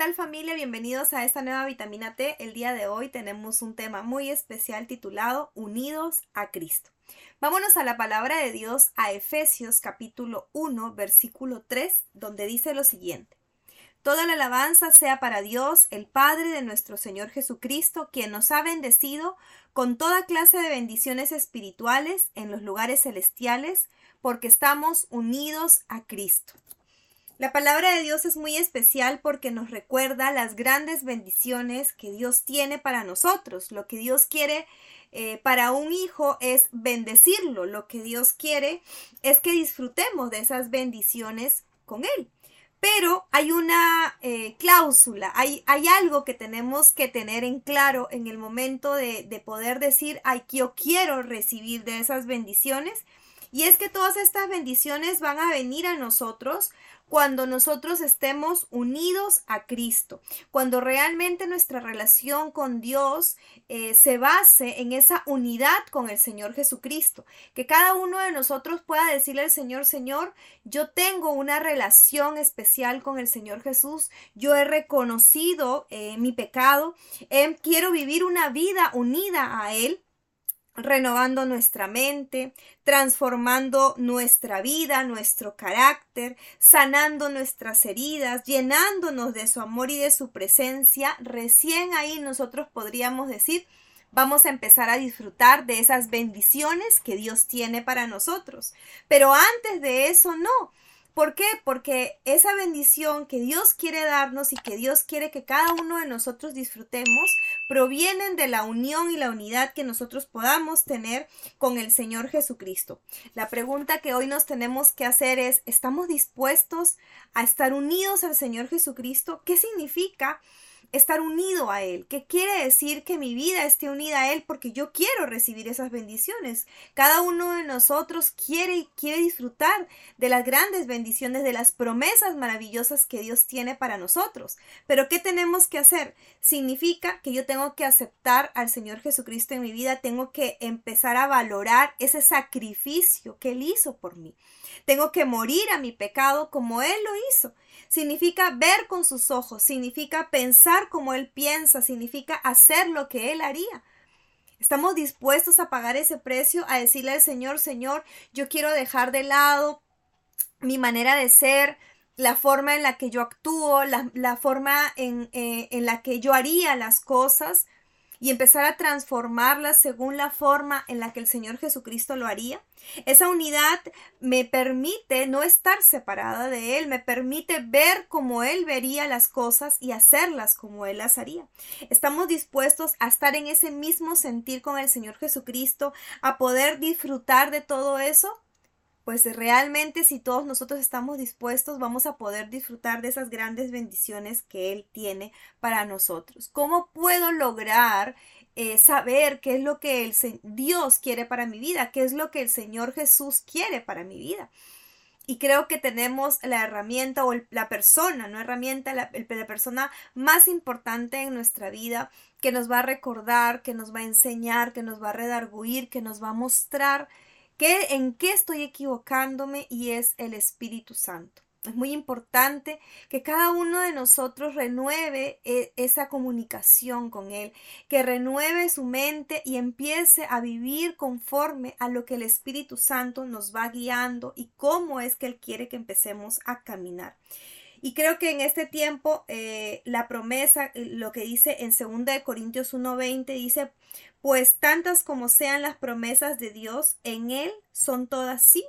Tal familia? Bienvenidos a esta nueva vitamina T. El día de hoy tenemos un tema muy especial titulado Unidos a Cristo. Vámonos a la palabra de Dios a Efesios capítulo 1 versículo 3 donde dice lo siguiente. Toda la alabanza sea para Dios, el Padre de nuestro Señor Jesucristo, quien nos ha bendecido con toda clase de bendiciones espirituales en los lugares celestiales, porque estamos unidos a Cristo. La palabra de Dios es muy especial porque nos recuerda las grandes bendiciones que Dios tiene para nosotros. Lo que Dios quiere eh, para un hijo es bendecirlo. Lo que Dios quiere es que disfrutemos de esas bendiciones con Él. Pero hay una eh, cláusula, hay, hay, algo que tenemos que tener en claro en el momento de, de poder decir, ay, yo quiero recibir de esas bendiciones. Y es que todas estas bendiciones van a venir a nosotros cuando nosotros estemos unidos a Cristo, cuando realmente nuestra relación con Dios eh, se base en esa unidad con el Señor Jesucristo, que cada uno de nosotros pueda decirle al Señor, Señor, yo tengo una relación especial con el Señor Jesús, yo he reconocido eh, mi pecado, eh, quiero vivir una vida unida a Él renovando nuestra mente, transformando nuestra vida, nuestro carácter, sanando nuestras heridas, llenándonos de su amor y de su presencia, recién ahí nosotros podríamos decir, vamos a empezar a disfrutar de esas bendiciones que Dios tiene para nosotros. Pero antes de eso, no. ¿Por qué? Porque esa bendición que Dios quiere darnos y que Dios quiere que cada uno de nosotros disfrutemos, provienen de la unión y la unidad que nosotros podamos tener con el Señor Jesucristo. La pregunta que hoy nos tenemos que hacer es, ¿estamos dispuestos a estar unidos al Señor Jesucristo? ¿Qué significa? Estar unido a Él. ¿Qué quiere decir que mi vida esté unida a Él? Porque yo quiero recibir esas bendiciones. Cada uno de nosotros quiere y quiere disfrutar de las grandes bendiciones, de las promesas maravillosas que Dios tiene para nosotros. Pero ¿qué tenemos que hacer? Significa que yo tengo que aceptar al Señor Jesucristo en mi vida, tengo que empezar a valorar ese sacrificio que Él hizo por mí. Tengo que morir a mi pecado como Él lo hizo. Significa ver con sus ojos, significa pensar como Él piensa, significa hacer lo que Él haría. Estamos dispuestos a pagar ese precio, a decirle al Señor, Señor, yo quiero dejar de lado mi manera de ser, la forma en la que yo actúo, la, forma en, eh, en la que yo haría las cosas y empezar a transformarlas según la forma en la que el Señor Jesucristo lo haría. Esa unidad me permite no estar separada de Él, me permite ver como Él vería las cosas y hacerlas como Él las haría. Estamos dispuestos a estar en ese mismo sentir con el Señor Jesucristo, a poder disfrutar de todo eso pues realmente si todos nosotros estamos dispuestos vamos a poder disfrutar de esas grandes bendiciones que Él tiene para nosotros. ¿Cómo puedo lograr eh, saber qué es lo que el Dios quiere para mi vida? ¿Qué es lo que el Señor Jesús quiere para mi vida? Y creo que tenemos la herramienta o la persona, no herramienta, la, la persona más importante en nuestra vida que nos va a recordar, que nos va a enseñar, que nos va a redarguir, que nos va a mostrar en qué estoy equivocándome y es el Espíritu Santo. Es muy importante que cada uno de nosotros renueve e, esa comunicación con Él, que renueve su mente y empiece a vivir conforme a lo que el Espíritu Santo nos va guiando y cómo es que Él quiere que empecemos a caminar. Y creo que en este tiempo eh, la promesa, eh, lo que dice en 2 Corintios 1.20, dice, pues tantas como sean las promesas de Dios, en Él son todas sí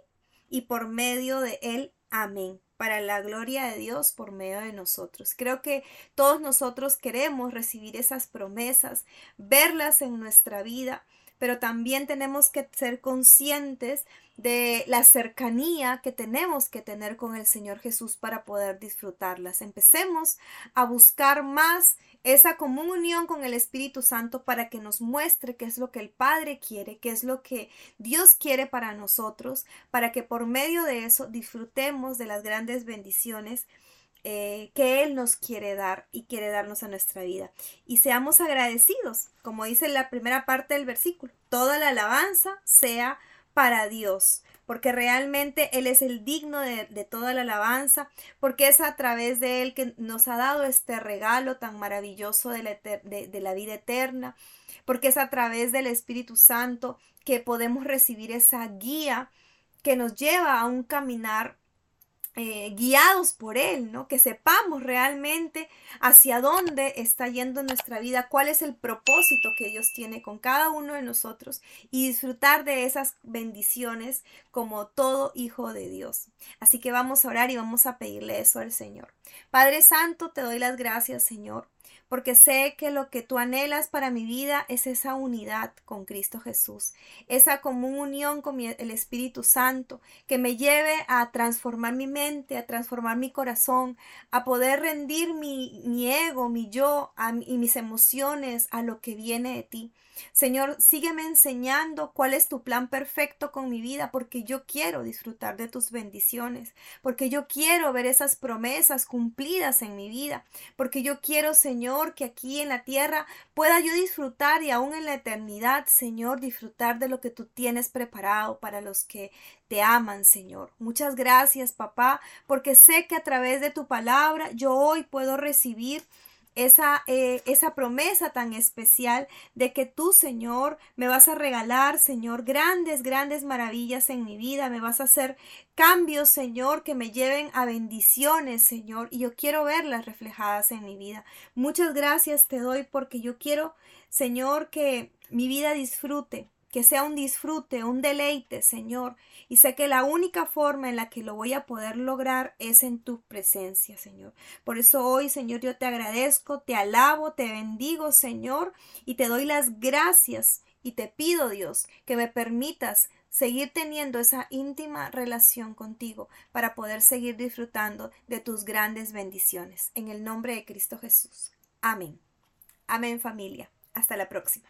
y por medio de Él, amén para la gloria de Dios por medio de nosotros. Creo que todos nosotros queremos recibir esas promesas, verlas en nuestra vida, pero también tenemos que ser conscientes de la cercanía que tenemos que tener con el Señor Jesús para poder disfrutarlas. Empecemos a buscar más esa comunión con el Espíritu Santo para que nos muestre qué es lo que el Padre quiere, qué es lo que Dios quiere para nosotros, para que por medio de eso disfrutemos de las grandes bendiciones eh, que Él nos quiere dar y quiere darnos a nuestra vida. Y seamos agradecidos, como dice la primera parte del versículo, toda la alabanza sea para Dios, porque realmente Él es el digno de, toda la alabanza, porque es a través de Él que nos ha dado este regalo tan maravilloso de la, de la vida eterna, porque es a través del Espíritu Santo que podemos recibir esa guía que nos lleva a un caminar eh, guiados por Él, ¿no? Que sepamos realmente hacia dónde está yendo nuestra vida, cuál es el propósito que Dios tiene con cada uno de nosotros y disfrutar de esas bendiciones como todo hijo de Dios. Así que vamos a orar y vamos a pedirle eso al Señor. Padre Santo, te doy las gracias, Señor porque sé que lo que tú anhelas para mi vida es esa unidad con Cristo Jesús, esa comunión con el Espíritu Santo que me lleve a transformar mi mente, a transformar mi corazón, a poder rendir mi, mi ego, mi yo y mis emociones a lo que viene de ti. Señor, sígueme enseñando cuál es tu plan perfecto con mi vida, porque yo quiero disfrutar de tus bendiciones, porque yo quiero ver esas promesas cumplidas en mi vida, porque yo quiero, Señor, que aquí en la tierra pueda yo disfrutar y aún en la eternidad, Señor, disfrutar de lo que tú tienes preparado para los que te aman, Señor. Muchas gracias, papá, porque sé que a través de tu palabra yo hoy puedo recibir esa, eh, esa promesa tan especial de que tú, Señor, me vas a regalar, Señor, grandes, grandes maravillas en mi vida, me vas a hacer cambios, Señor, que me lleven a bendiciones, Señor, y yo quiero verlas reflejadas en mi vida. Muchas gracias te doy porque yo quiero, Señor, que mi vida disfrute que sea un disfrute, un deleite, Señor. Y sé que la única forma en la que lo voy a poder lograr es en tu presencia, Señor. Por eso hoy, Señor, yo te agradezco, te alabo, te bendigo, Señor, y te doy las gracias. Y te pido, Dios, que me permitas seguir teniendo esa íntima relación contigo para poder seguir disfrutando de tus grandes bendiciones. En el nombre de Cristo Jesús. Amén. Amén familia. Hasta la próxima.